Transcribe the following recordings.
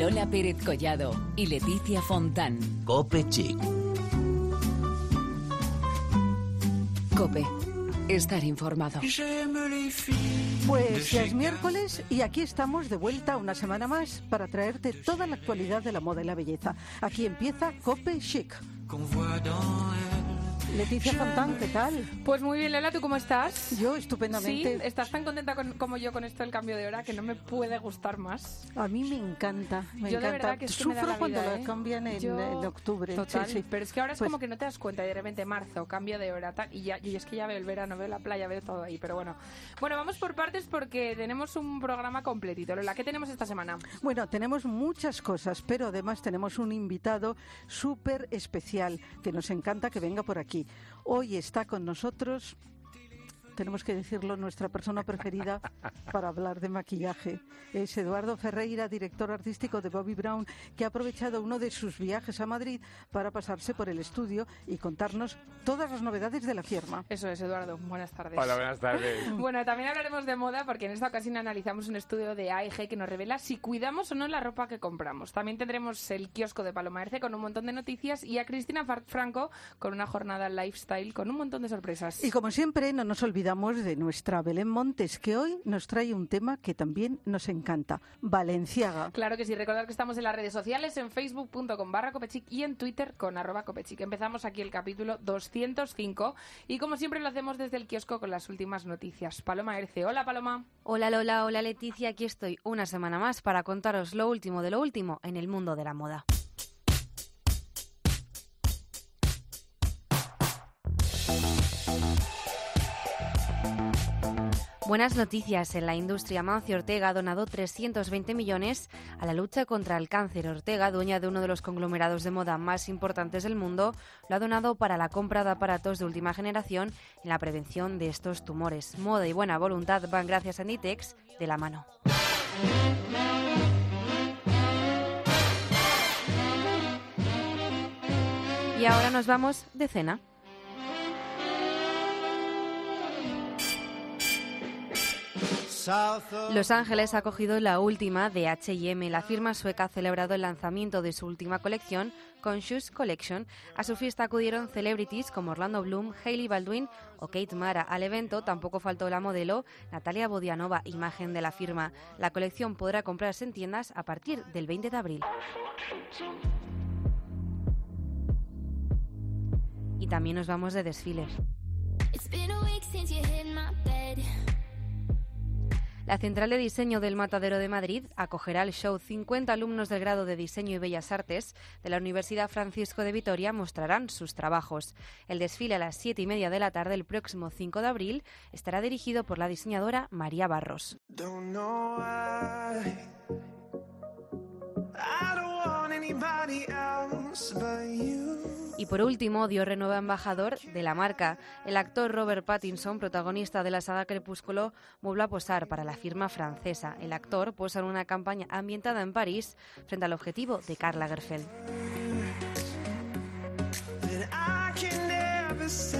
Lola Pérez Collado y Leticia Fontán. Cope Chic. Cope. Estar informado. Pues ya es miércoles y aquí estamos de vuelta una semana más para traerte toda la actualidad de la moda y la belleza. Aquí empieza Cope Chic. Leticia Fontán, ¿qué tal? Pues muy bien, Lola, ¿tú cómo estás? Yo estupendamente. Sí, estás tan contenta con- como yo con esto del cambio de hora que no me puede gustar más. A mí me encanta, me yo de encanta. verdad que me da Sufro la cuando vida, lo ¿eh? cambian en, Yo- en octubre. Total, Sí, sí. pero es que ahora es Pues- como que no te das cuenta y de repente marzo, cambio de hora tal, y ya y es que ya veo el verano, veo la playa, veo todo ahí, pero bueno. Bueno, vamos por partes porque tenemos un programa completito. Lola, ¿qué tenemos esta semana? Bueno, tenemos muchas cosas, pero además tenemos un invitado súper especial que nos encanta que venga por aquí. Hoy está con nosotros, tenemos que decirlo, nuestra persona preferida para hablar de maquillaje. Es Eduardo Ferreira, director artístico de Bobby Brown, que ha aprovechado uno de sus viajes a Madrid para pasarse por el estudio y contarnos todas las novedades de la firma. Eso es, Eduardo. Buenas tardes. Hola, buenas tardes. Bueno, también hablaremos de moda porque en esta ocasión analizamos un estudio de AEG que nos revela si cuidamos o no la ropa que compramos. También tendremos el kiosco de Paloma Erce con un montón de noticias y a Cristina Franco con una jornada lifestyle con un montón de sorpresas. Y como siempre, no nos olvidamos de nuestra Belén Montes, que hoy nos trae un tema que también nos encanta, Valenciaga. Claro que sí, recordad que estamos en las redes sociales, en facebook.com barra copechic y en twitter con arroba copechic. Empezamos aquí el capítulo 205 y como siempre lo hacemos desde el kiosco con las últimas noticias. Paloma Erce, hola Paloma. Hola Lola, hola Leticia, aquí estoy una semana más para contaros lo último de lo último en el mundo de la moda. Buenas noticias. En la industria, Mancio Ortega ha donado 320 millones a la lucha contra el cáncer. Ortega, dueña de uno de los conglomerados de moda más importantes del mundo, lo ha donado para la compra de aparatos de última generación en la prevención de estos tumores. Moda y buena voluntad van gracias a Nitex de la mano. Y ahora nos vamos de cena. Los Ángeles ha acogido la última de H&M. La firma sueca ha celebrado el lanzamiento de su última colección, Conscious Collection. A su fiesta acudieron celebrities como Orlando Bloom, Hailey Baldwin o Kate Mara. Al evento tampoco faltó la modelo Natalia Bodianova, imagen de la firma. La colección podrá comprarse en tiendas a partir del 20 de abril. Y también nos vamos de desfiles. La Central de Diseño del Matadero de Madrid acogerá el show 50 alumnos del grado de Diseño y Bellas Artes de la Universidad Francisco de Vitoria mostrarán sus trabajos. El desfile a las 7 y media de la tarde el próximo 5 de abril estará dirigido por la diseñadora María Barros. Y por último, dio renueva embajador de la marca. El actor Robert Pattinson, protagonista de la saga Crepúsculo, vuelve a posar para la firma francesa. El actor posa en una campaña ambientada en París frente al objetivo de to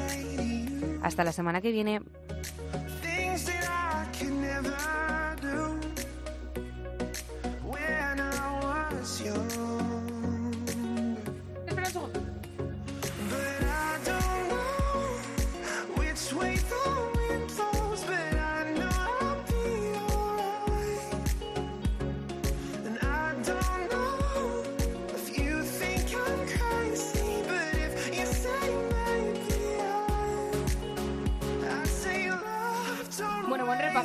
you. Hasta la semana que viene.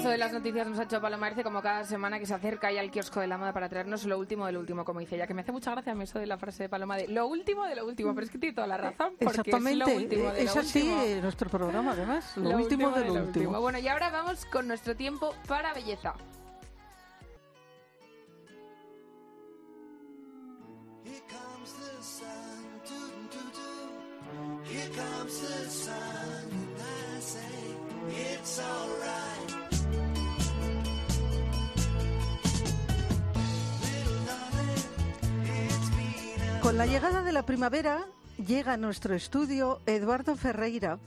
Repaso de las noticias nos ha hecho Paloma Erce como cada semana que se acerca ahí al kiosco de la moda para traernos lo último del último, como dice ella, que me hace mucha gracia a mí eso de la frase de Paloma de lo último de lo último, pero es que tiene toda la razón, porque Exactamente, es lo último de es lo así último. nuestro programa además, lo, Lo último, de lo lo último. Bueno, y ahora vamos con nuestro tiempo para belleza. Here comes the sun, doo doo doo. Here comes the sun, and I say it's alright. Con la llegada de la primavera llega a nuestro estudio Eduardo Ferreira,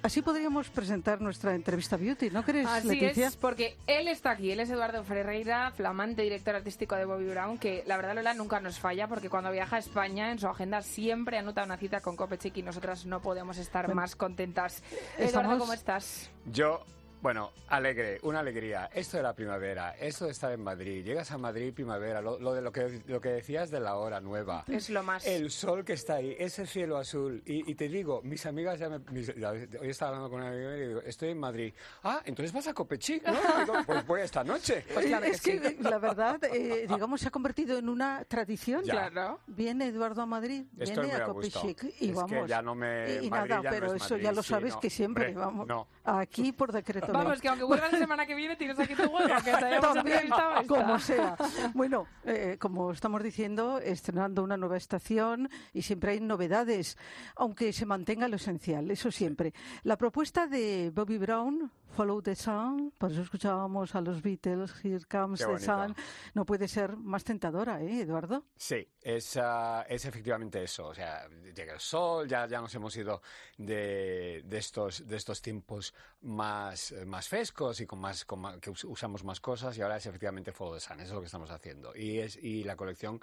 Así podríamos presentar nuestra entrevista Beauty, ¿no crees, Así Leticia? es, porque él está aquí, él es Eduardo Ferreira, flamante director artístico de Bobby Brown, que la verdad Lola nunca nos falla, porque cuando viaja a España en su agenda siempre anota una cita con Copechic y nosotras no podemos estar más contentas. Eduardo, ¿cómo estás? Yo, bueno, alegre, una alegría. Esto de la primavera, esto de estar en Madrid. Llegas a Madrid, primavera, lo, lo de lo que, lo que decías de la hora nueva. Es lo más. El sol que está ahí, ese cielo azul. Y, y te digo, mis amigas ya me... mis- ya- hoy estaba hablando con una amiga y digo, estoy en Madrid. Ah, entonces vas a Copechic, ¿no? Digo, pues voy esta noche. Pues claro es que que, la verdad, eh, digamos, se ha convertido en una tradición. Ya. Claro. Viene Eduardo a Madrid, Estoy viene a. Copichic y Es vamos. que ya no me- y, y Madrid nada, ya no pero es eso ya Madrid, lo sí, sabes no. que siempre Hombre, vamos no. aquí por decreto. Vamos, que aunque vuelvas la semana que viene tienes aquí tu huevo, que te hayamos entrevistado como sea. Bueno, eh, como estamos diciendo, estrenando una nueva estación y siempre hay novedades, aunque se mantenga lo esencial, eso siempre. La propuesta de Bobby Brown, Follow the Sun, por eso escuchábamos a los Beatles, Here Comes the. Sun, no puede ser más tentadora, ¿eh, Eduardo? Sí, es, ah, es efectivamente eso. O sea, llega el sol, ya, ya nos hemos ido de, de estos, de estos tiempos más, eh, más frescos y con más, con más- que us- usamos más cosas y ahora es efectivamente Follow the Sun, eso es lo que estamos haciendo. Y, es, y la colección,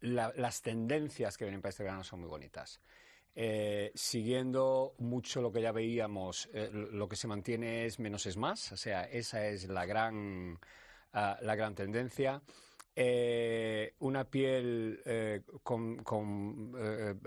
la- las tendencias que vienen para este verano son muy bonitas. Eh, siguiendo mucho lo que ya veíamos, eh, lo que se mantiene es menos es más, o sea, esa es la gran, ah, la gran tendencia. Eh, una piel con,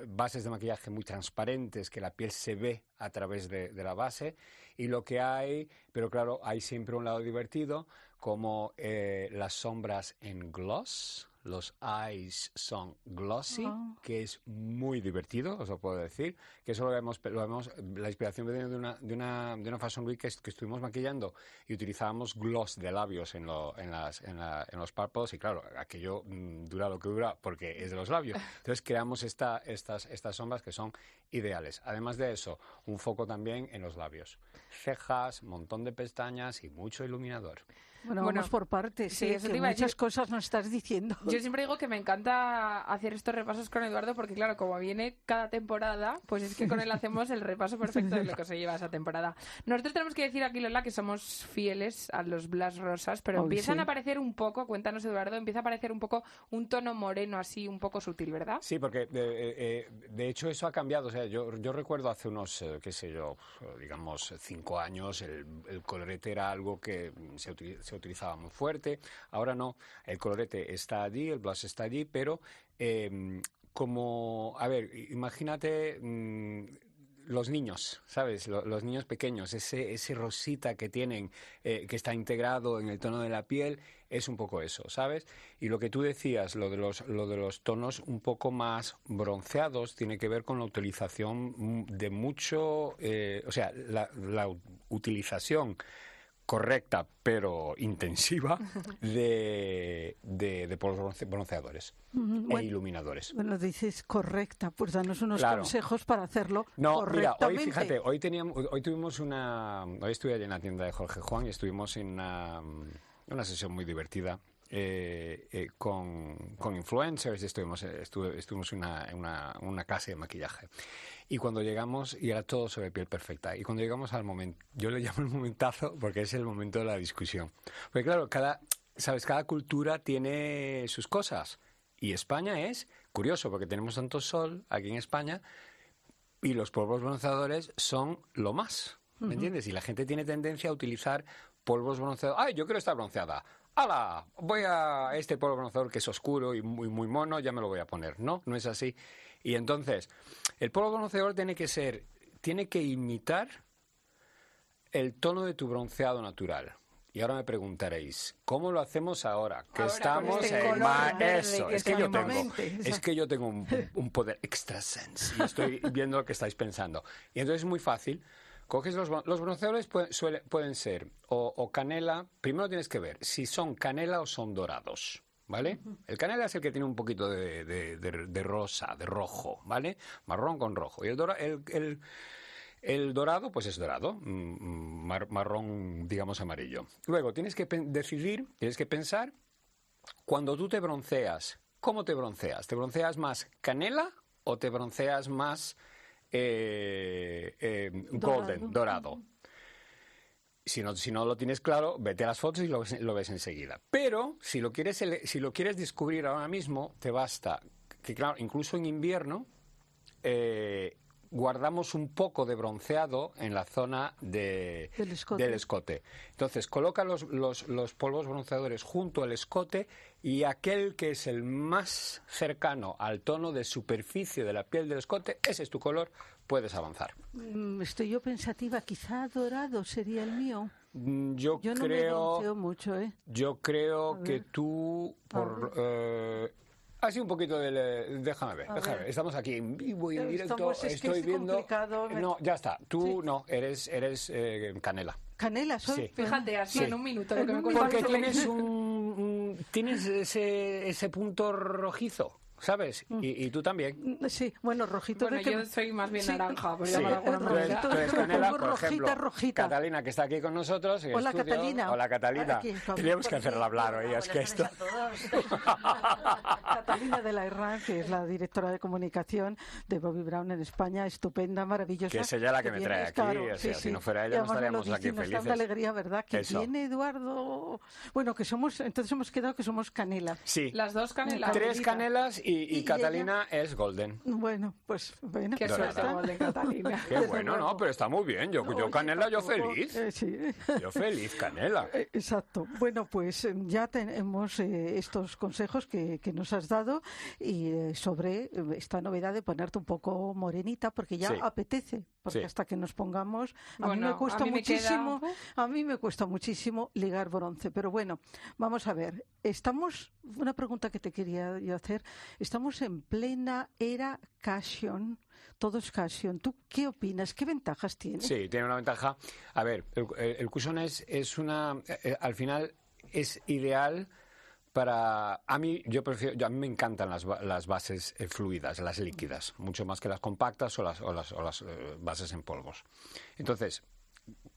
bases de maquillaje muy transparentes, que la piel se ve a través de, de la base. Y lo que hay, pero claro, hay siempre un lado divertido, como las sombras en gloss. Los eyes son glossy, Ah. que es muy divertido, os lo puedo decir. Que eso lo vemos, lo vemos la inspiración viene de una, de una, de una Fashion Week que, est- que estuvimos maquillando y utilizábamos gloss de labios en, lo- en, las, en, la- en los párpados y claro, aquello mm, dura lo que dura porque es de los labios. Entonces creamos esta, estas, estas sombras que son ideales. Además de eso, un foco también en los labios. Cejas, montón de pestañas y mucho iluminador. Bueno, Bueno, vamos por partes, sí, ¿eh? que muchas decir. cosas nos estás diciendo. Yo siempre digo que me encanta hacer estos repasos con Eduardo porque, claro, como viene cada temporada, pues es que con él hacemos el repaso perfecto de lo que se lleva esa temporada. Nosotros tenemos que decir aquí, Lola, que somos fieles a los Blas Rosas, pero Hoy empiezan sí. a aparecer un poco, cuéntanos, Eduardo, empieza a aparecer un poco un tono moreno así, un poco sutil, ¿verdad? Sí, porque de, eh, eh, de hecho eso ha cambiado. O sea, yo, yo recuerdo hace unos, eh, qué sé yo, digamos cinco años, el, el colorete era algo que se, se utilizaba muy fuerte. Ahora no, el colorete está allí, el blush está allí, pero eh, como, a ver, imagínate mm, los niños, ¿sabes? Lo- Los niños pequeños, ese, ese rosita que tienen, eh, que está integrado en el tono de la piel, es un poco eso, ¿sabes? Y lo que tú decías, lo de los, lo de los tonos un poco más bronceados, tiene que ver con la utilización mm, de mucho, eh, o sea, la, utilización correcta pero intensiva de, de, de bronceadores e bueno. iluminadores. Bueno, dices correcta, pues danos unos Claro. consejos para hacerlo No, mira, correctamente. hoy fíjate, hoy teníamos, hoy tuvimos una, hoy estuve allí en la tienda de Jorge Juan y estuvimos en una, una sesión muy divertida eh, eh, con, con influencers, estuvimos, eh, estuvimos en una, una, una clase de maquillaje. Y cuando llegamos, y era todo sobre piel perfecta, y cuando llegamos al momento, yo le llamo el momentazo porque es el momento de la discusión. Porque claro, cada, sabes, cada cultura tiene sus cosas. Y España es curioso porque tenemos tanto sol aquí en España, y los polvos bronceadores son lo más, ¿me entiendes? Y la gente tiene tendencia a utilizar polvos bronceadores. ¡Ay, yo quiero estar bronceada! ¡Hala! Voy a este polvo bronceador que es oscuro y muy, muy mono, ya me lo voy a poner. No, no es así. Y entonces, el polvo bronceador tiene que ser, tiene que imitar el tono de tu bronceado natural. Y ahora me preguntaréis, ¿cómo lo hacemos ahora? Que Ahora, estamos este en eso, es que yo tengo, es que yo tengo un, un poder extrasense y estoy viendo lo que estáis pensando. Y entonces es muy fácil. Coges los, los bronceadores pueden, pueden ser o, o canela. Primero tienes que ver si son canela o son dorados. ¿Vale? El canela es el que tiene un poquito de, de- de- de rosa, de rojo, ¿vale? Marrón con rojo. Y el, dora- el, el- el dorado, pues es dorado, mm, mar- marrón, digamos, amarillo. Luego tienes que decidir, tienes que pensar, cuando tú te bronceas, ¿cómo te bronceas? ¿Te bronceas más canela o te bronceas más eh, eh, golden, dorado. Si no, si no lo tienes claro, vete a las fotos y lo ves, lo ves enseguida. Pero si lo, quieres, si lo quieres descubrir ahora mismo, te basta que, claro, incluso en invierno, eh, guardamos un poco de bronceado en la zona de, Del escote. del escote. Entonces, coloca los, los- los polvos bronceadores junto al escote y aquel que es el más cercano al tono de superficie de la piel del escote, ese es tu color, puedes avanzar. Mm, Estoy yo pensativa, quizá dorado sería el mío. Mm, Yo, Yo no me creo... bronceo mucho, ¿eh? Yo creo que tú, por... eh, así un poquito de... Déjame ver, A déjame ver. ver. Estamos aquí en vivo y en Eh, directo. estamos- es Estoy es viendo... complicado, No, ya está. Tú Sí. no, eres, eres eh, canela. Canela soy. Sí. Fíjate, así Sí. en un minuto lo En que me Porque tienes un, un- tienes ese, ese punto rojizo, ¿sabes? Y, y tú también. Mm, Sí, bueno, rojito Bueno, de que... yo soy más bien Sí. naranja, por Sí. llamar de Tú eres, manera. tú eres canela, por rojita, ejemplo, rojita. Catalina, que está aquí con nosotros. en Hola, estudio. Catalina. Hola, Catalina. Teníamos que hacerla hablar hoy, es que esto... Catalina de la Herrán, que es la directora de comunicación de Bobby Brown en España, estupenda, maravillosa. Que es ella la que me trae aquí, o sea, si no fuera ella no estaríamos aquí dice y nos da felices. una alegría, ¿verdad? Que Eso. viene Eduardo. Bueno, que somos, entonces hemos quedado que somos canela. Sí, Las dos canelas. tres canelas y, y Y- y Catalina es golden. Bueno, pues bueno. Qué pues Dorada. suerte. Golden Catalina. Qué bueno, no, pero está muy bien. Yo, yo canela, yo feliz. eh, sí. Yo feliz, canela. Eh, Exacto. Bueno, pues eh, ya tenemos eh, estos consejos que, que nos has dado y eh, sobre esta novedad de ponerte un poco morenita, porque ya Sí. apetece, porque Sí. hasta que nos pongamos, a mí me cuesta a mí me queda- muchísimo, a mí me cuesta muchísimo ligar bronce. Pero bueno, vamos a ver. Estamos, una pregunta que te quería yo hacer, estamos en plena era Cassion. Todo es. ¿Tú qué opinas? ¿Qué ventajas tiene? Sí, tiene una ventaja. A ver, el, el, cushion es, es una. eh, eh, al final es ideal para. A mí, yo prefiero. yo- a mí me encantan las, las bases eh, fluidas, las líquidas, mucho más que las compactas o las, o las, o las bases en polvos. Entonces,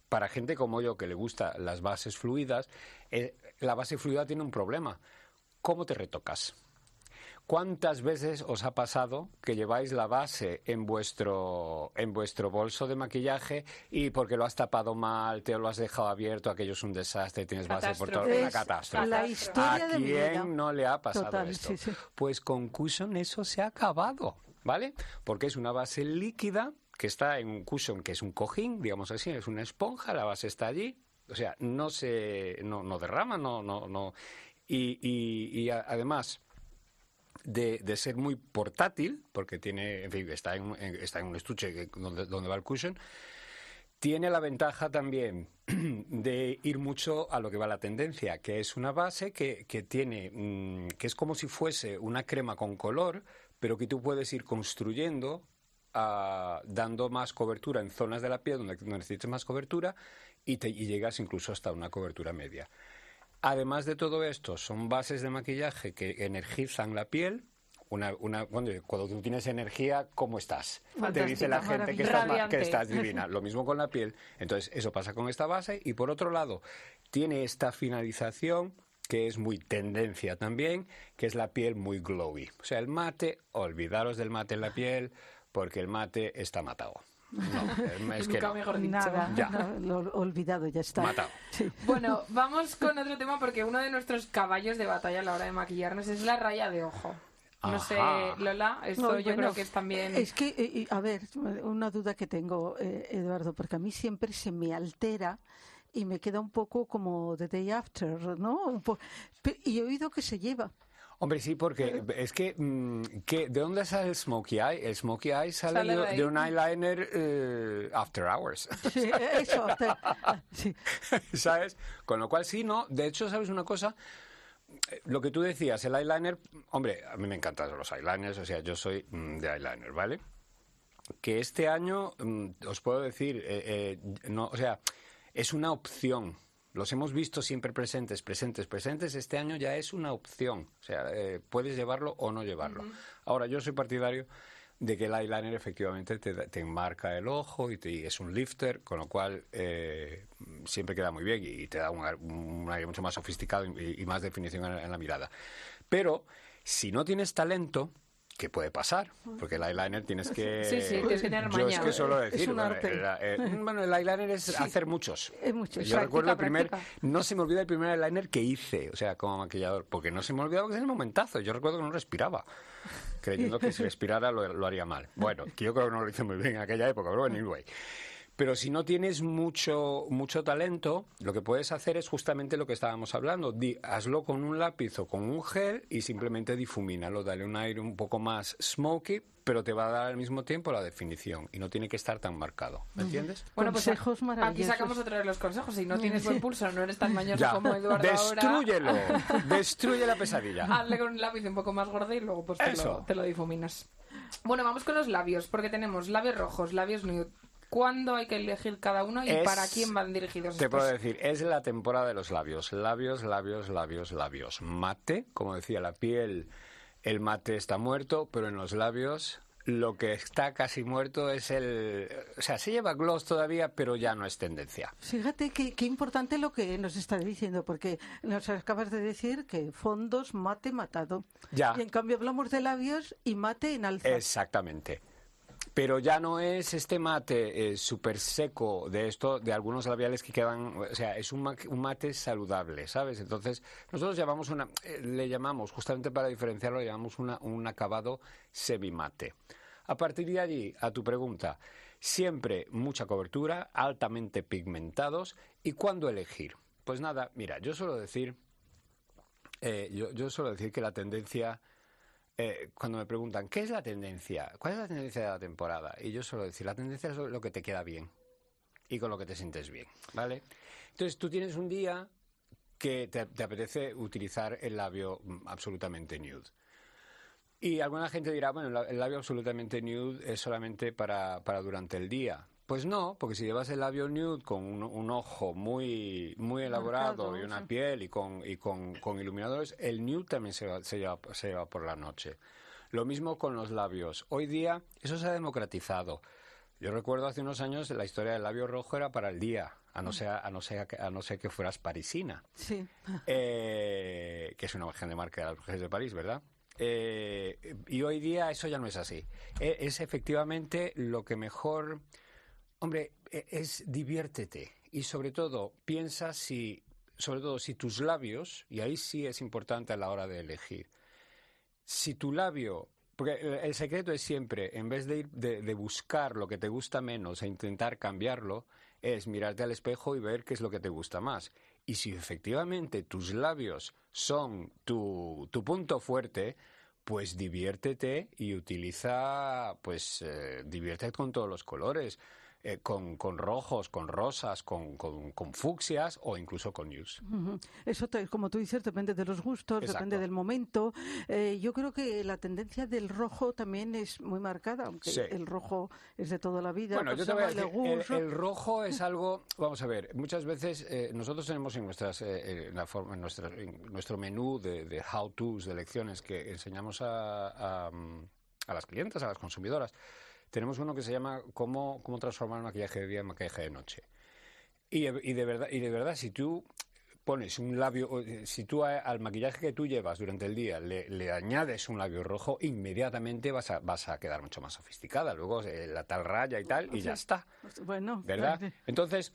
para gente como yo que le gusta las bases fluidas, la base fluida tiene un problema. ¿Cómo te retocas? ¿Cuántas veces os ha pasado que lleváis la base en vuestro, en vuestro bolso de maquillaje y porque lo has tapado mal, te lo has dejado abierto, aquello es un desastre, tienes base por todo, una catástrofe. la ¿A historia vida. quién no le ha pasado Total, esto? sí, sí. Pues con Cushion eso se ha acabado, ¿vale? Porque es una base líquida que está en un cushion que es un cojín, digamos así, es una esponja, la base está allí, o sea, no se, no, no derrama, no, no, no. Y, y- y a- además de, de ser muy portátil, porque tiene, en fin, está en, está en un estuche donde, donde va el cushion, tiene la ventaja también de ir mucho a lo que va la tendencia, que es una base que, que tiene, mm, que es como si fuese una crema con color, pero que tú puedes ir construyendo, ah, dando más cobertura en zonas de la piel donde necesites más cobertura y, te, y llegas incluso hasta una cobertura media. Además de todo esto, son bases de maquillaje que energizan la piel. Una, una, cuando, cuando tú tienes energía, ¿cómo estás? Te dice la gente que estás, que estás divina. Lo mismo con la piel. Entonces, eso pasa con esta base. Y por otro lado, tiene esta finalización que es muy tendencia también, que es la piel muy glowy. O sea, el mate, olvidaros del mate en la piel, porque el mate está matado. No, es que Nunca no. mejor dicho. Nada, Ya. no, lo olvidado, ya está. Matado. Sí. Bueno, vamos con otro tema porque uno de nuestros caballos de batalla a la hora de maquillarnos es la raya de ojo. No sé. Lola, esto No, yo bueno, creo que es también... Es que, eh, eh, a ver, una duda que tengo, eh, Eduardo, porque a mí siempre se me altera y me queda un poco como The Day After, ¿no? Y he oído que se lleva. Hombre, sí, porque es que, mm, que ¿de dónde sale el smokey eye? El smokey eye sale, Sale de, un eyeliner eh, after hours, Sí, eso. te- sí. ¿sabes? Con lo cual sí, ¿no? De hecho, ¿sabes una cosa? Lo que tú decías, el eyeliner, hombre, a mí me encantan los eyeliners, o sea, yo soy mm, de eyeliner, ¿vale? Que este año, mm, os puedo decir, eh, eh, no, o sea, es una opción. Los hemos visto siempre presentes, presentes, presentes. Este año ya es una opción. O sea, eh, puedes llevarlo o no llevarlo. Ahora, yo soy partidario de que el eyeliner efectivamente te, te enmarca el ojo y, te- y es un lifter, con lo cual eh, siempre queda muy bien y, te da un, aire mucho más sofisticado y, y más definición en, en la mirada. Pero si no tienes talento, que puede pasar, porque el eyeliner tienes que... Sí, sí, tienes que tener Yo es Es decir, un bueno, arte. era, eh, bueno, el eyeliner es hacer muchos. Es mucho. Yo Práctica, recuerdo el primer, práctica. no se me olvida el primer eyeliner que hice, o sea, como maquillador, porque no se me olvidaba que es el momentazo. Yo recuerdo que no respiraba, creyendo que si respirara lo, lo haría mal. Bueno, que yo creo que no lo hice muy bien en aquella época, pero bueno, anyway. Pero si no tienes mucho, mucho talento, lo que puedes hacer es justamente lo que estábamos hablando. Di- hazlo con un lápiz o con un gel y simplemente difumínalo. Dale un aire un poco más smoky, pero te va a dar al mismo tiempo la definición y no tiene que estar tan marcado. ¿Me entiendes? Bueno, pues Consejos aquí sacamos otra vez los consejos. Si no tienes buen pulso, no eres tan mañoso Ya, como Eduardo ahora. destrúyelo, destruye la pesadilla. Hazle con un lápiz un poco más gordo y luego pues te lo, te lo difuminas. Bueno, vamos con los labios, porque tenemos labios rojos, labios nude. ¿Cuándo hay que elegir cada uno y Es- para quién van dirigidos Te estos? puedo decir, es la temporada de los labios. Labios, labios, labios, labios. Mate, como decía la piel, el mate está muerto, pero en los labios lo que está casi muerto es el... O sea, se lleva gloss todavía, pero ya no es tendencia. Fíjate qué, qué importante lo que nos está diciendo, porque nos acabas de decir que fondos, mate, matado. Ya. Y en cambio hablamos de labios y mate en alza. Exactamente. Pero ya no es este mate eh, súper seco de esto, de algunos labiales que quedan, o sea, es un, ma- un mate saludable, ¿sabes? Entonces, nosotros llamamos una, eh, le llamamos, justamente para diferenciarlo, le llamamos una, un acabado semimate. A partir de allí, a tu pregunta, siempre mucha cobertura, altamente pigmentados, ¿y cuándo elegir? Pues nada, mira, yo suelo decir, eh, yo, yo suelo decir que la tendencia eh, cuando me preguntan, ¿qué es la tendencia? ¿Cuál es la tendencia de la temporada? Y yo suelo decir, la tendencia es lo que te queda bien y con lo que te sientes bien, ¿vale? Entonces tú tienes un día que te, te apetece utilizar el labio mm, absolutamente nude. Y alguna gente dirá, bueno, el labio absolutamente nude es solamente para, para durante el día. Pues no, porque si llevas el labio nude con un, un ojo muy, muy elaborado Marcado, y una sí. piel y con, y con, con iluminadores, el nude también se, va- se, lleva, se lleva por la noche. Lo mismo con los labios. Hoy día eso se ha democratizado. Yo recuerdo hace unos años la historia del labio rojo era para el día, a no ser, a no ser, que- a no ser que fueras parisina Sí. eh, que es una imagen de marca de las mujeres de París, ¿verdad? Eh, y hoy día eso ya no es así. Eh, es efectivamente lo que mejor, hombre, eh, es diviértete y sobre todo piensa si, sobre todo si tus labios, y ahí sí es importante a la hora de elegir, si tu labio, porque el, el secreto es siempre, en vez de ir de, de buscar lo que te gusta menos e intentar cambiarlo, es mirarte al espejo y ver qué es lo que te gusta más. Y si efectivamente tus labios son tu, tu punto fuerte, pues diviértete y utiliza, pues eh, diviértete con todos los colores, eh, con, con rojos, con rosas, con, con, con fucsias o incluso con. Ujú. Eso, te- como tú dices, depende de los gustos, Exacto. depende del momento. Eh, yo creo que la tendencia del rojo también es muy marcada, aunque Sí. el rojo es de toda la vida. Bueno, yo te voy a llama decir, el, rojo es algo, vamos a ver, muchas veces eh, nosotros tenemos en, nuestras, eh, en, la forma, en, nuestra- en nuestro menú de, de how-tos, de lecciones que enseñamos a, a, mm, a las clientes, a las consumidoras, tenemos uno que se llama cómo, cómo transformar el maquillaje de día en maquillaje de noche. Y, y de verdad, y de verdad, si tú pones un labio, eh, si tú a- al maquillaje que tú llevas durante el día le, le añades un labio rojo, inmediatamente vas a, vas a quedar mucho más sofisticada. Luego eh, la tal raya y tal, y ya está. Bueno, ¿Verdad? claro. Entonces,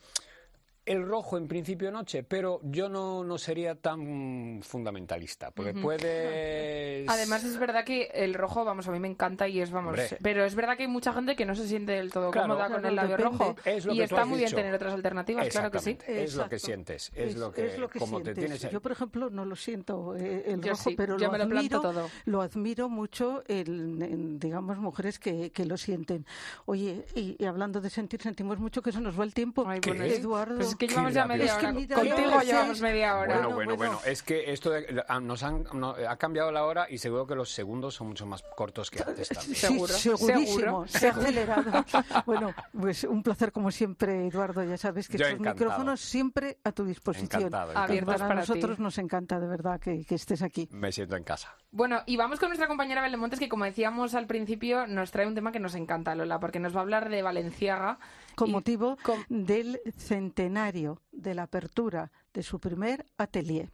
el rojo en principio noche, pero yo no, no sería tan fundamentalista, porque puedes... Además es verdad que el rojo, vamos, a mí me encanta y es, vamos, Hombre. pero es verdad que hay mucha gente que no se siente del todo Claro. cómoda con el labio depende. rojo Es lo y que está muy bien tener otras alternativas, claro que sí. Es lo que sientes, es, lo que, como sientes. te tienes... Yo, por ejemplo, no lo siento eh, el Yo rojo, sí, pero yo lo me lo planto admiro, todo. lo admiro mucho en, en, digamos, mujeres que, que lo sienten. Oye, y, y hablando de sentir, sentimos mucho que se nos va el tiempo. Ay, ¿Qué? bueno, es- Eduardo. Pues es que llevamos ya media Es que hora. Contigo llevamos media hora. Bueno, Bueno, bueno, es que esto de- ah, nos han, no, ha cambiado la hora y seguro que los segundos son mucho más cortos que antes también. Sí, Seguro, segurísimo, seguro, se ha acelerado. bueno, pues un placer como siempre, Eduardo. Ya sabes que estos micrófonos siempre a tu disposición. Abiertos para, para ti. nosotros nos encanta de verdad que, que estés aquí. Me siento en casa. Bueno, y vamos con nuestra compañera Belén Montes, que como decíamos al principio, nos trae un tema que nos encanta, Lola, porque nos va a hablar de Valenciaga. Con motivo con- del centenario de la apertura de su primer atelier.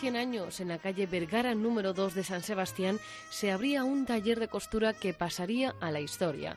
100 años, en la calle Vergara número 2 de San Sebastián, se abría un taller de costura que pasaría a la historia.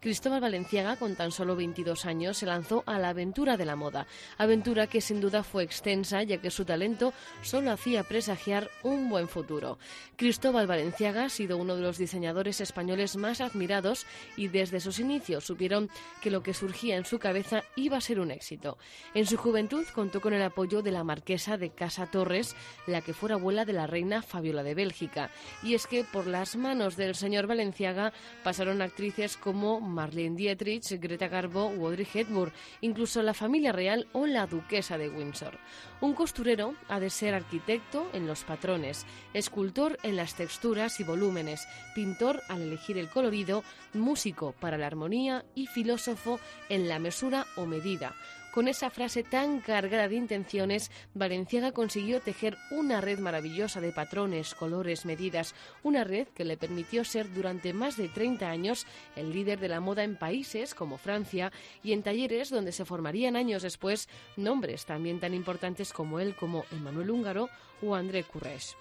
Cristóbal Valenciaga, con tan solo 22 años, se lanzó a la aventura de la moda, aventura que sin duda fue extensa, ya que su talento solo hacía presagiar un buen futuro. Cristóbal Valenciaga ha sido uno de los diseñadores españoles más admirados y desde sus inicios supieron que lo que surgía en su cabeza iba a ser un éxito. En su juventud contó con el apoyo de la marquesa de Casa Torres, la que fuera abuela de la reina Fabiola de Bélgica. Y es que por las manos del señor Valenciaga pasaron actrices como Marlene Dietrich, Greta Garbo u Audrey Hepburn, incluso la familia real o la duquesa de Windsor. Un costurero ha de ser arquitecto en los patrones, escultor en las texturas y volúmenes, pintor al elegir el colorido, músico para la armonía y filósofo en la mesura o medida. Con esa frase tan cargada de intenciones, Valenciaga consiguió tejer una red maravillosa de patrones, colores, medidas, una red que le permitió ser durante más de 30 años el líder de la moda en países como Francia y en talleres donde se formarían años después nombres también tan importantes como él como Emmanuel Húngaro o André Courrèges.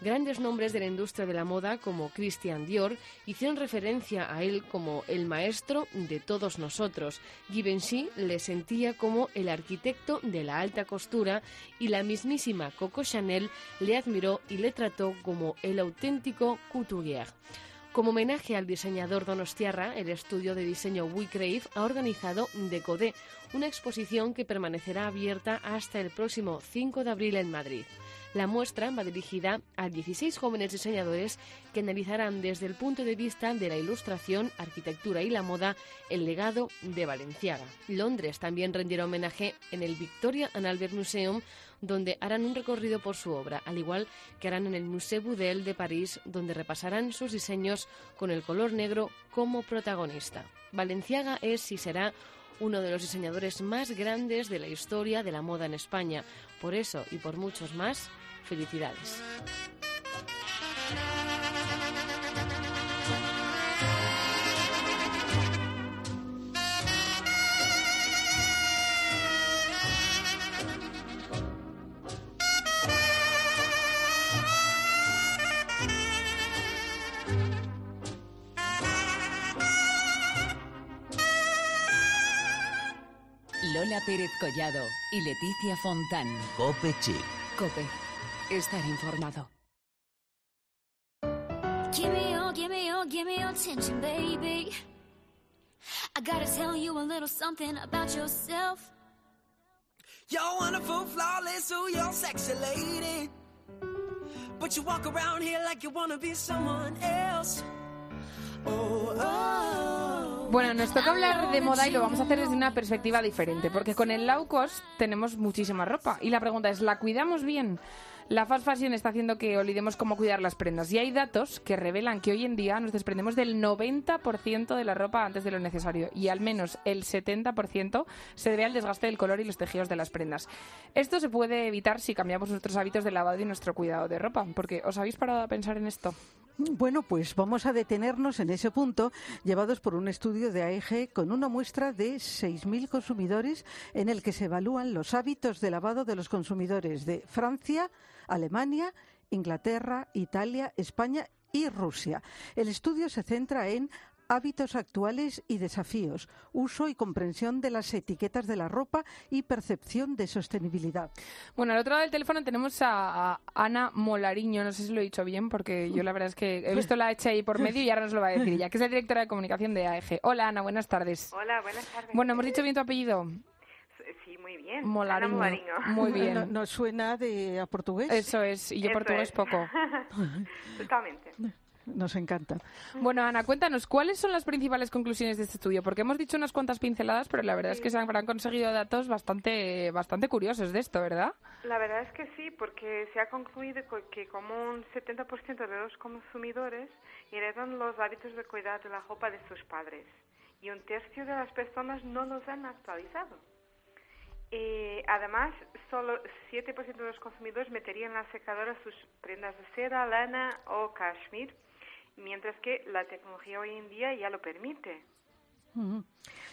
Grandes nombres de la industria de la moda como Christian Dior hicieron referencia a él como el maestro de todos nosotros. Givenchy le sentía como el arquitecto de la alta costura y la mismísima Coco Chanel le admiró y le trató como el auténtico couturier. Como homenaje al diseñador donostiarra, el estudio de diseño We Crave ha organizado Decodé, una exposición que permanecerá abierta hasta el próximo 5 de abril en Madrid. La muestra va dirigida a 16 jóvenes diseñadores que analizarán desde el punto de vista de la ilustración, arquitectura y la moda el legado de Valenciaga. Londres también rendirá homenaje en el Victoria and Albert Museum, donde harán un recorrido por su obra, al igual que harán en el Musée Boudel de París, donde repasarán sus diseños con el color negro como protagonista. Valenciaga es y será uno de los diseñadores más grandes de la historia de la moda en España. Por eso y por muchos más, felicidades. Lola Pérez Collado y Leticia Fontán. Cope Chic. Cope. Estar informado. Give me your, give me your, give me your attention, baby. I gotta tell you a little something about yourself. You're wonderful, flawless, ooh, you're sexy lady. But you walk around here like you wanna be someone else. Oh, oh. Bueno, nos toca hablar de moda y lo vamos a hacer desde una perspectiva diferente, porque con el low cost tenemos muchísima ropa. Y la pregunta es, ¿la cuidamos bien? La fast fashion está haciendo que olvidemos cómo cuidar las prendas. Y hay datos que revelan que hoy en día nos desprendemos del 90% de la ropa antes de lo necesario. Y al menos el 70% se debe al desgaste del color y los tejidos de las prendas. Esto se puede evitar si cambiamos nuestros hábitos de lavado y nuestro cuidado de ropa. Porque, ¿os habéis parado a pensar en esto? Bueno, pues vamos a detenernos en ese punto, llevados por un estudio de AEG con una muestra de 6.000 consumidores en el que se evalúan los hábitos de lavado de los consumidores de Francia, Alemania, Inglaterra, Italia, España y Rusia. El estudio se centra en hábitos actuales y desafíos, uso y comprensión de las etiquetas de la ropa y percepción de sostenibilidad. Bueno, al otro lado del teléfono tenemos a, a Ana Molariño, no sé si lo he dicho bien, porque yo la verdad es que he visto la H ahí por medio y ahora nos lo va a decir ella, que es la directora de comunicación de AEG. Hola Ana, buenas tardes. Hola, buenas tardes. Bueno, ¿hemos dicho bien tu apellido? Sí, muy bien. Molariño. Muy bien. No- Nos suena de a portugués. Eso es, y yo Eso portugués es. poco. Totalmente. Nos encanta. Bueno, Ana, cuéntanos, ¿cuáles son las principales conclusiones de este estudio? Porque hemos dicho unas cuantas pinceladas, pero la verdad es que se habrán conseguido datos bastante, bastante curiosos de esto, ¿verdad? La verdad es que sí, porque se ha concluido co- que como un 70% de los consumidores heredan los hábitos de cuidado de la ropa de sus padres y un tercio de las personas no los han actualizado. Además, solo 7% de los consumidores meterían en la secadora sus prendas de seda, lana o cashmere, mientras que la tecnología hoy en día ya lo permite.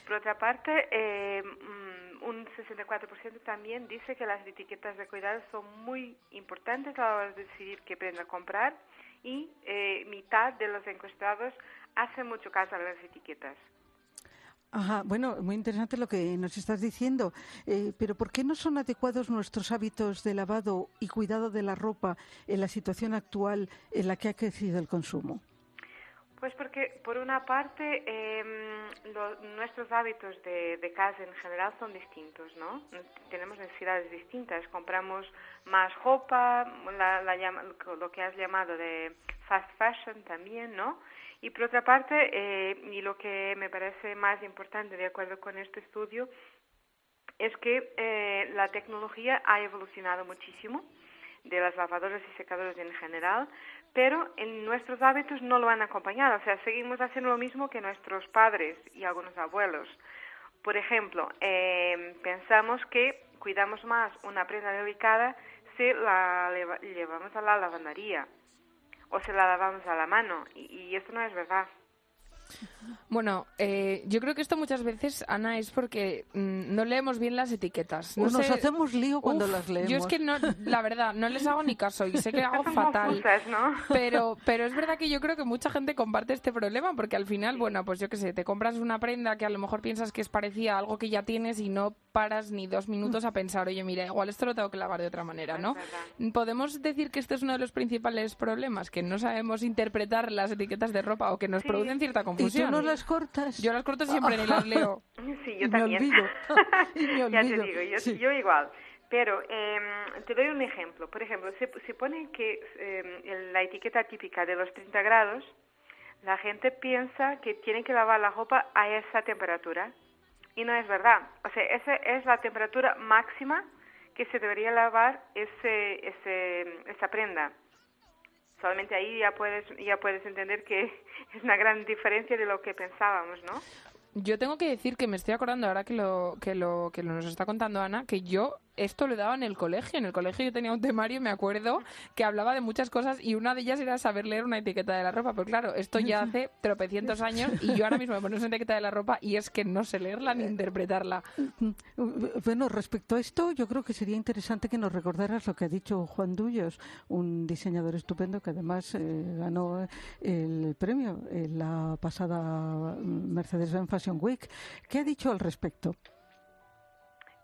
Por otra parte, eh, mm, un 64% también dice que las etiquetas de cuidado son muy importantes a la hora de decidir qué prenda comprar y eh, mitad de los encuestados hacen mucho caso a las etiquetas. Ajá, bueno, muy interesante lo que nos estás diciendo, eh, pero ¿por qué no son adecuados nuestros hábitos de lavado y cuidado de la ropa en la situación actual en la que ha crecido el consumo? Pues porque, por una parte, lo- nuestros hábitos de, casa en general son distintos, ¿no? Tenemos necesidades distintas. Compramos más ropa, la- la lo que has llamado de fast fashion también, ¿no? Y por otra parte, eh, y lo que me parece más importante de acuerdo con este estudio, es que eh, la tecnología ha evolucionado muchísimo de las lavadoras y secadoras en general, pero en nuestros hábitos no lo han acompañado. O sea, seguimos haciendo lo mismo que nuestros padres y algunos abuelos. Por ejemplo, eh, pensamos que cuidamos más una prenda delicada si la leva- llevamos a la lavandería o se la lavamos a la mano, y, y esto no es verdad. Bueno, eh, yo creo que esto muchas veces, Ana, es porque mm, no leemos bien las etiquetas. No O nos sé- hacemos lío cuando Uf, las leemos. Yo es que, no, la verdad, no les hago ni caso y sé que hago fatal. Confusas, ¿no? Pero, pero es verdad que yo creo que mucha gente comparte este problema porque al final, bueno, pues yo qué sé, te compras una prenda que a lo mejor piensas que es parecida a algo que ya tienes y no paras ni dos minutos a pensar, oye, mira, igual esto lo tengo que lavar de otra manera, ¿no? Podemos decir que este es uno de los principales problemas, que no sabemos interpretar las etiquetas de ropa o que nos producen cierta ¿Y tú confusión. no las cortas? Yo las corto siempre ni las leo. Sí, Y yo me también. olvido. Y me ya te digo, yo, sí. yo igual. Pero em, te doy un ejemplo. Por ejemplo, se, se pone que em, la etiqueta típica de los 30 grados, la gente piensa que tiene que lavar la ropa a esa temperatura. Y no es verdad. O sea, esa es la temperatura máxima que se debería lavar ese, ese, esa prenda. Solamente ahí ya puedes, ya puedes entender que es una gran diferencia de lo que pensábamos, ¿no? Yo tengo que decir que me estoy acordando ahora que lo que lo que nos está contando Ana que yo esto lo daba en el colegio. En el colegio yo tenía un temario, me acuerdo, que hablaba de muchas cosas y una de ellas era saber leer una etiqueta de la ropa. Pero claro, esto ya hace tropecientos años y yo ahora mismo me pongo una etiqueta de la ropa y es que no sé leerla ni interpretarla. Bueno, respecto a esto, yo creo que sería interesante que nos recordaras lo que ha dicho Juan Dullos, un diseñador estupendo que además eh, ganó el premio en la pasada Mercedes-Benz Fashion Week. ¿Qué ha dicho al respecto?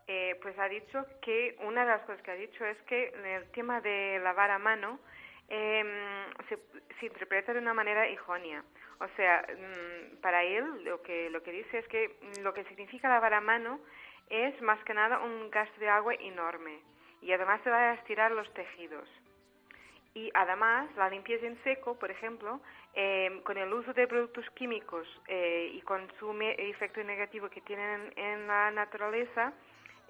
Eh, pues ha dicho que una de las cosas que ha dicho es que el tema de lavar a mano em, se, se interpreta de una manera errónea. O sea, mm, para él lo que, lo que dice es que lo que significa lavar a mano es más que nada un gasto de agua enorme y además se va a estirar los tejidos. Y además, la limpieza en seco, por ejemplo, eh, con el uso de productos químicos eh, y con su efecto negativo que tienen en la naturaleza,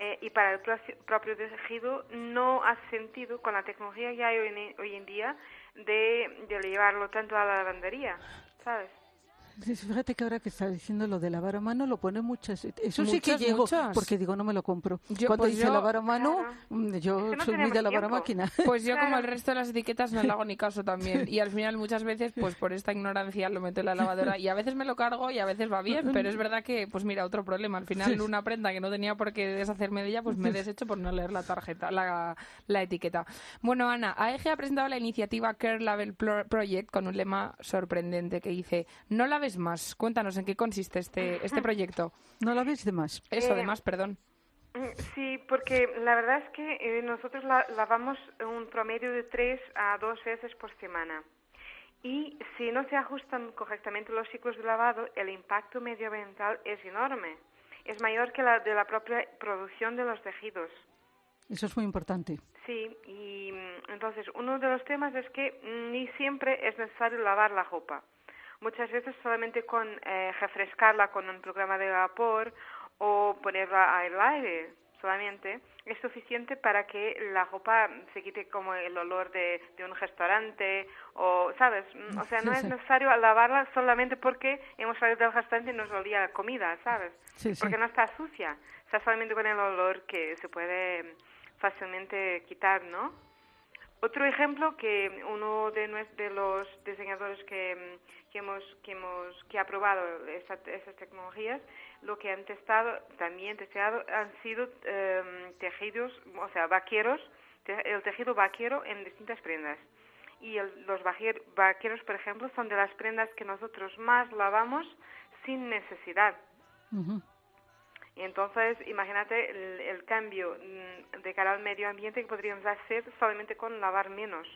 eh, y para el propio tejido no hace sentido con la tecnología que hay hoy en, hoy en día de, de llevarlo tanto a la lavandería, ¿sabes? Fíjate que ahora que está diciendo lo de lavar a mano, lo pone muchas. Eso sí que llego, muchas. porque digo, no me lo compro. Yo- Cuando pues dice yo- lavar a mano, Claro. mm, yo Es que no soy muy de lavar a máquina. Pues yo como el resto de las etiquetas no le hago ni caso también y al final muchas veces pues por esta ignorancia lo meto en la lavadora y a veces me lo cargo y a veces va bien, pero es verdad que pues mira, otro problema, al final una prenda que no tenía por qué deshacerme de ella pues me he deshecho por no leer la tarjeta, la, la etiqueta. Bueno Ana, AEG ha presentado la iniciativa Care Label Pro- Project con un lema sorprendente que dice no laves más, cuéntanos en qué consiste este, este proyecto. No la ves de más. Eso Eh, además, perdón. Mm, Sí, porque la verdad es que eh, nosotros la- lavamos un promedio de tres a dos veces por semana. Y si no se ajustan correctamente los ciclos de lavado, el impacto medioambiental es enorme. Es mayor que la de la propia producción de los tejidos. Eso es muy importante. Sí, y mm, entonces uno de los temas es que ni siempre es necesario lavar la ropa. Muchas veces solamente con eh, refrescarla con un programa de vapor o ponerla al aire solamente es suficiente para que la ropa se quite como el olor de, de un restaurante o, ¿sabes? Mm, O sea, no Sí, es sí. necesario lavarla solamente porque hemos salido del restaurante y nos olía a comida, ¿sabes? Sí. Porque no está sucia, está solamente con el olor que se puede fácilmente quitar, ¿no? Otro ejemplo que uno de, los diseñadores que, hemos que hemos que ha probado esa- esas tecnologías, lo que han testado también testeado han sido em, tejidos, o sea, vaqueros, el tejido vaquero en distintas prendas. Y el- los vaquer- vaqueros, por ejemplo, son de las prendas que nosotros más lavamos sin necesidad. Y entonces, imagínate el, el cambio mm, de cara al medio ambiente que podríamos hacer solamente con lavar menos.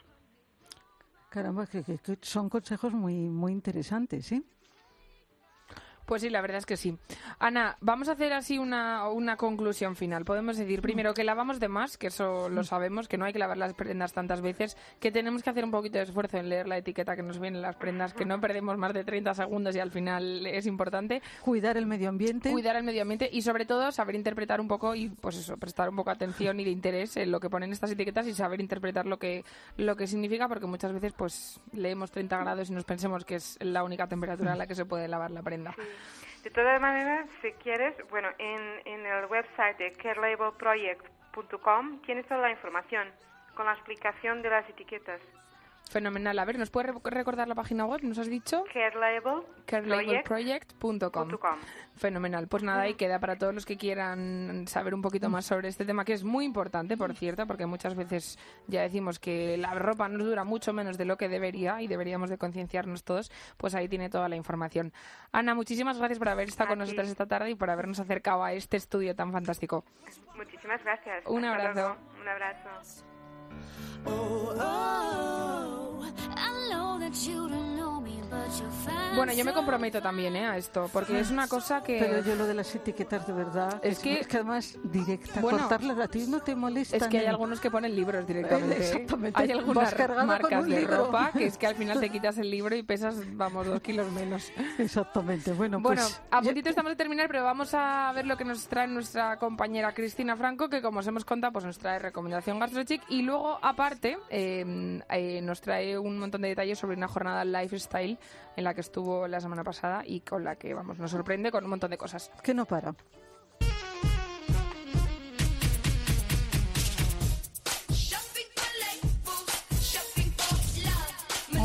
Caramba, que, son consejos muy, muy interesantes, ¿sí? Pues sí, la verdad es que sí. Ana, vamos a hacer así una, una conclusión final. Podemos decir primero que lavamos de más, que eso lo sabemos, que no hay que lavar las prendas tantas veces, que tenemos que hacer un poquito de esfuerzo en leer la etiqueta que nos viene en las prendas, que no perdemos más de 30 segundos y al final es importante. Cuidar el medio ambiente. Cuidar el medio ambiente y sobre todo saber interpretar un poco y pues eso, prestar un poco de atención y de interés en lo que ponen estas etiquetas y saber interpretar lo que, lo que significa porque muchas veces pues leemos 30 grados y nos pensemos que es la única temperatura a la que se puede lavar la prenda. De todas maneras, si quieres, bueno, en, en el website de carelabelproject.com tienes toda la información con la explicación de las etiquetas. Fenomenal. A ver, ¿nos puedes re- recordar la página web? ¿Nos has dicho? carelabelproject.com. Fenomenal. Pues nada, ahí queda para todos los que quieran saber un poquito más sobre este tema, que es muy importante, por cierto, porque muchas veces ya decimos que la ropa nos dura mucho menos de lo que debería y deberíamos de concienciarnos todos, pues ahí tiene toda la información. Ana, muchísimas gracias por haber estado con nosotros esta tarde y por habernos acercado a este estudio tan fantástico. Muchísimas gracias. Un Hasta abrazo. luego. Un abrazo. Oh, oh, I know that you don't know Bueno, yo me comprometo también ¿eh? a esto, porque es una cosa que... Pero yo lo de las etiquetas de verdad, Es que- es que además directa, Bueno, cortarlas a ti no te molesta. Es que hay algunos que ponen libros directamente. ¿eh? Exactamente. Hay algunas marcas de libro. ropa que es que al final te quitas el libro y pesas, vamos, dos kilos menos. Exactamente. Bueno, Bueno, pues a puntito estamos de terminar, pero vamos a ver lo que nos trae nuestra compañera Cristina Franco, que como os hemos contado, pues nos trae recomendación GastroChic y luego, aparte, eh, eh, nos trae un montón de detalles sobre una jornada lifestyle en la que estuvo la semana pasada y con la que, vamos, nos sorprende con un montón de cosas. que no para.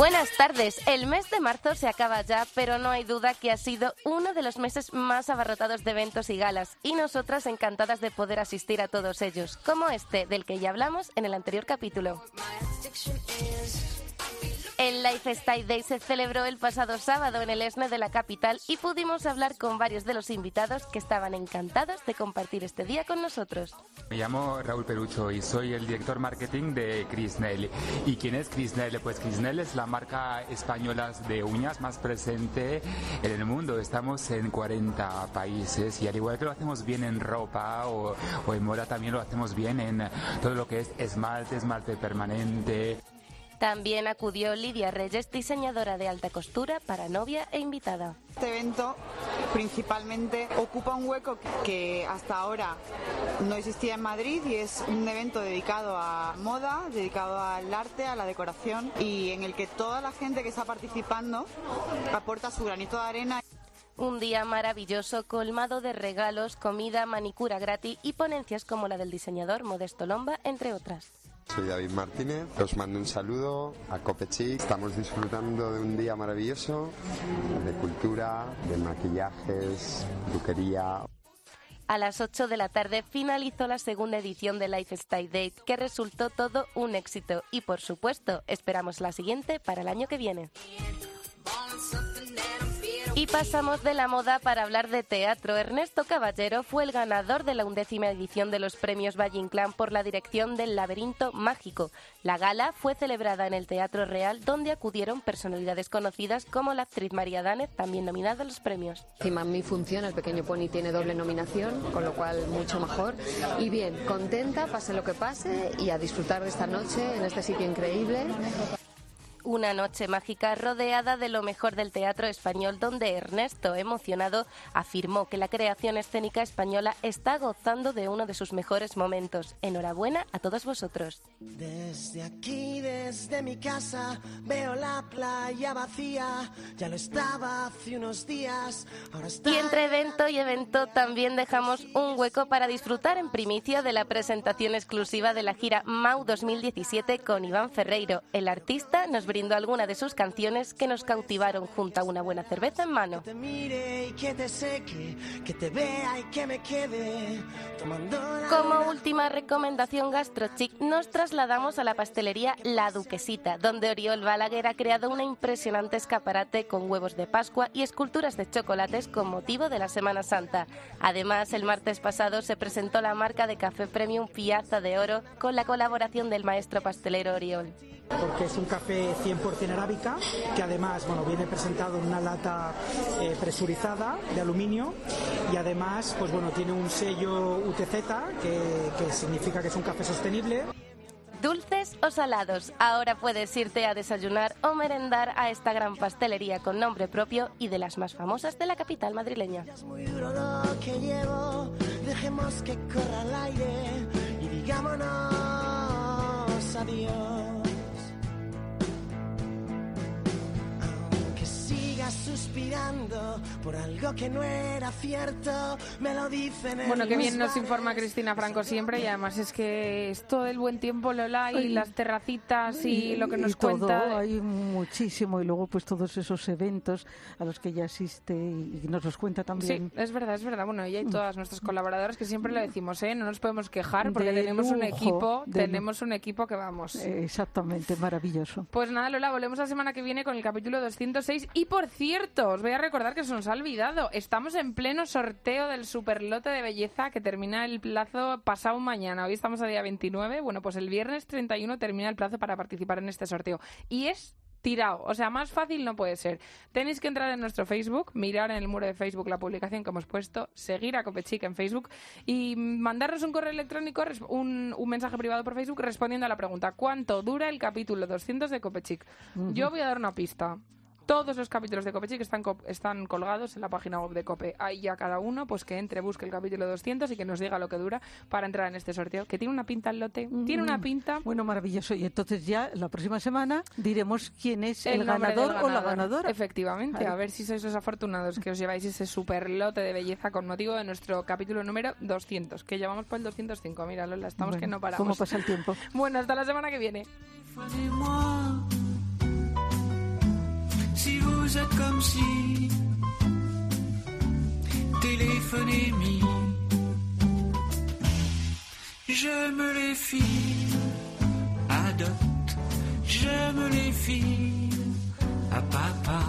Buenas tardes. El mes de marzo se acaba ya, pero no hay duda que ha sido uno de los meses más abarrotados de eventos y galas, y nosotras encantadas de poder asistir a todos ellos, como este del que ya hablamos en el anterior capítulo. El Lifestyle Day se celebró el pasado sábado en el ESNE de la capital y pudimos hablar con varios de los invitados que estaban encantados de compartir este día con nosotros. Me llamo Raúl Perucho y soy el director marketing de Crisnell. ¿Y quién es Crisnell? Pues Crisnell es la marca española de uñas más presente en el mundo. Estamos en 40 países y al igual que lo hacemos bien en ropa o, o en moda, también lo hacemos bien en todo lo que es esmalte, esmalte permanente. También acudió Lidia Reyes, diseñadora de alta costura para novia e invitada. Este evento principalmente ocupa un hueco que hasta ahora no existía en Madrid y es un evento dedicado a moda, dedicado al arte, a la decoración y en el que toda la gente que está participando aporta su granito de arena. Un día maravilloso, colmado de regalos, comida, manicura gratis y ponencias como la del diseñador Modesto Lomba, entre otras. Soy David Martínez, os mando un saludo a Copechic. Estamos disfrutando de un día maravilloso de cultura, de maquillajes, peluquería. A las 8 de la tarde finalizó la segunda edición de Lifestyle Date, que resultó todo un éxito. Y por supuesto, esperamos la siguiente para el año que viene. Y pasamos de la moda para hablar de teatro. Ernesto Caballero fue el ganador de la undécima edición de los premios Valle Inclán por la dirección del Laberinto Mágico. La gala fue celebrada en el Teatro Real, donde acudieron personalidades conocidas como la actriz María Dánez, también nominada a los premios. Encima mi función, el pequeño pony tiene doble nominación, con lo cual mucho mejor. Y bien, contenta, pase lo que pase, y a disfrutar de esta noche en este sitio increíble. Una noche mágica rodeada de lo mejor del teatro español, donde Ernesto, emocionado, afirmó que la creación escénica española está gozando de uno de sus mejores momentos. Enhorabuena a todos vosotros. Desde aquí, desde mi casa, veo la playa vacía. Ya lo estaba hace unos días. Ahora está. Y entre evento y evento también dejamos un hueco para disfrutar en primicia de la presentación exclusiva de la gira MAU 2017 con Iván Ferreiro. El artista nos brindó alguna de sus canciones que nos cautivaron junto a una buena cerveza en mano. Te mire y que te seque, que te vea y que me quede Como última recomendación gastrochic, nos trasladamos a la pastelería La Duquesita, donde Oriol Balaguer ha creado una impresionante escaparate con huevos de Pascua y esculturas de chocolates con motivo de la Semana Santa. Además, el martes pasado se presentó la marca de café premium Piazza de Oro con la colaboración del maestro pastelero Oriol. Porque es un café 100% arábica que además bueno, viene presentado en una lata eh, presurizada de aluminio y además pues bueno, tiene un sello UTZ que, que significa que es un café sostenible. Dulces o salados, ahora puedes irte a desayunar o merendar a esta gran pastelería con nombre propio y de las más famosas de la capital madrileña. muy duro lo que llevo. Dejemos que corra el aire y digámonos adiós. Suspirando por algo que no era cierto, me lo dicen en Bueno, qué bien nos informa Cristina Franco siempre y además es que es todo el buen tiempo, Lola, y Ay. las terracitas y, lo que nos y todo, cuenta. hay muchísimo y luego pues todos esos eventos a los que ella asiste y, y nos los cuenta Sí, también. es verdad, es verdad. Bueno, ella y todas nuestras colaboradoras que siempre lo decimos, ¿eh? No nos podemos quejar porque De tenemos un equipo, de- tenemos un equipo que vamos. Eh, Exactamente, maravilloso. Pues nada, Lola, volvemos la semana que viene con el capítulo 206. Y por cierto, os voy a recordar que se nos ha olvidado. Estamos en pleno sorteo del superlote de belleza que termina el plazo pasado mañana. Hoy estamos a día 29. Bueno, pues el viernes 31 termina el plazo para participar en este sorteo. Y es tirado. O sea, más fácil no puede ser. Tenéis que entrar en nuestro Facebook, mirar en el muro de Facebook la publicación que hemos puesto, seguir a Copechic en Facebook y mandarnos un correo electrónico, un, un mensaje privado por Facebook respondiendo a la pregunta ¿cuánto dura el capítulo 200 de Copechic? Yo voy a dar una pista. Todos los capítulos de Copechic están, co- están colgados en la página web de Cope. Ahí ya cada uno, pues que entre, busque el capítulo 200 y que nos diga lo que dura para entrar en este sorteo. Que tiene una pinta el lote. Tiene una Mm, pinta. Bueno, maravilloso. Y entonces ya la próxima semana diremos quién es el, ganador o la ganador. ganadora. Efectivamente, Vale. a ver si sois los afortunados que os lleváis ese super lote de belleza con motivo de nuestro capítulo número 200, que llevamos por el 205. Mira, Lola, estamos que no paramos. ¿Cómo pasa el tiempo? Bueno, hasta la semana que viene. Vous comme si téléphonez-moi. J'aime les filles à dot, j'aime les filles à papa,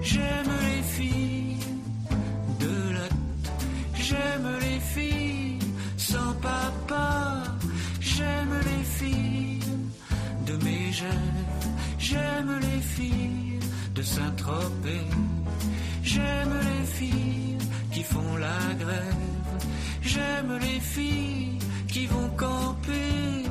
j'aime les filles de lot, j'aime les filles sans papa, j'aime les filles de mes rêves. J'aime les filles J'aime les filles qui font la grève. J'aime les filles qui vont camper.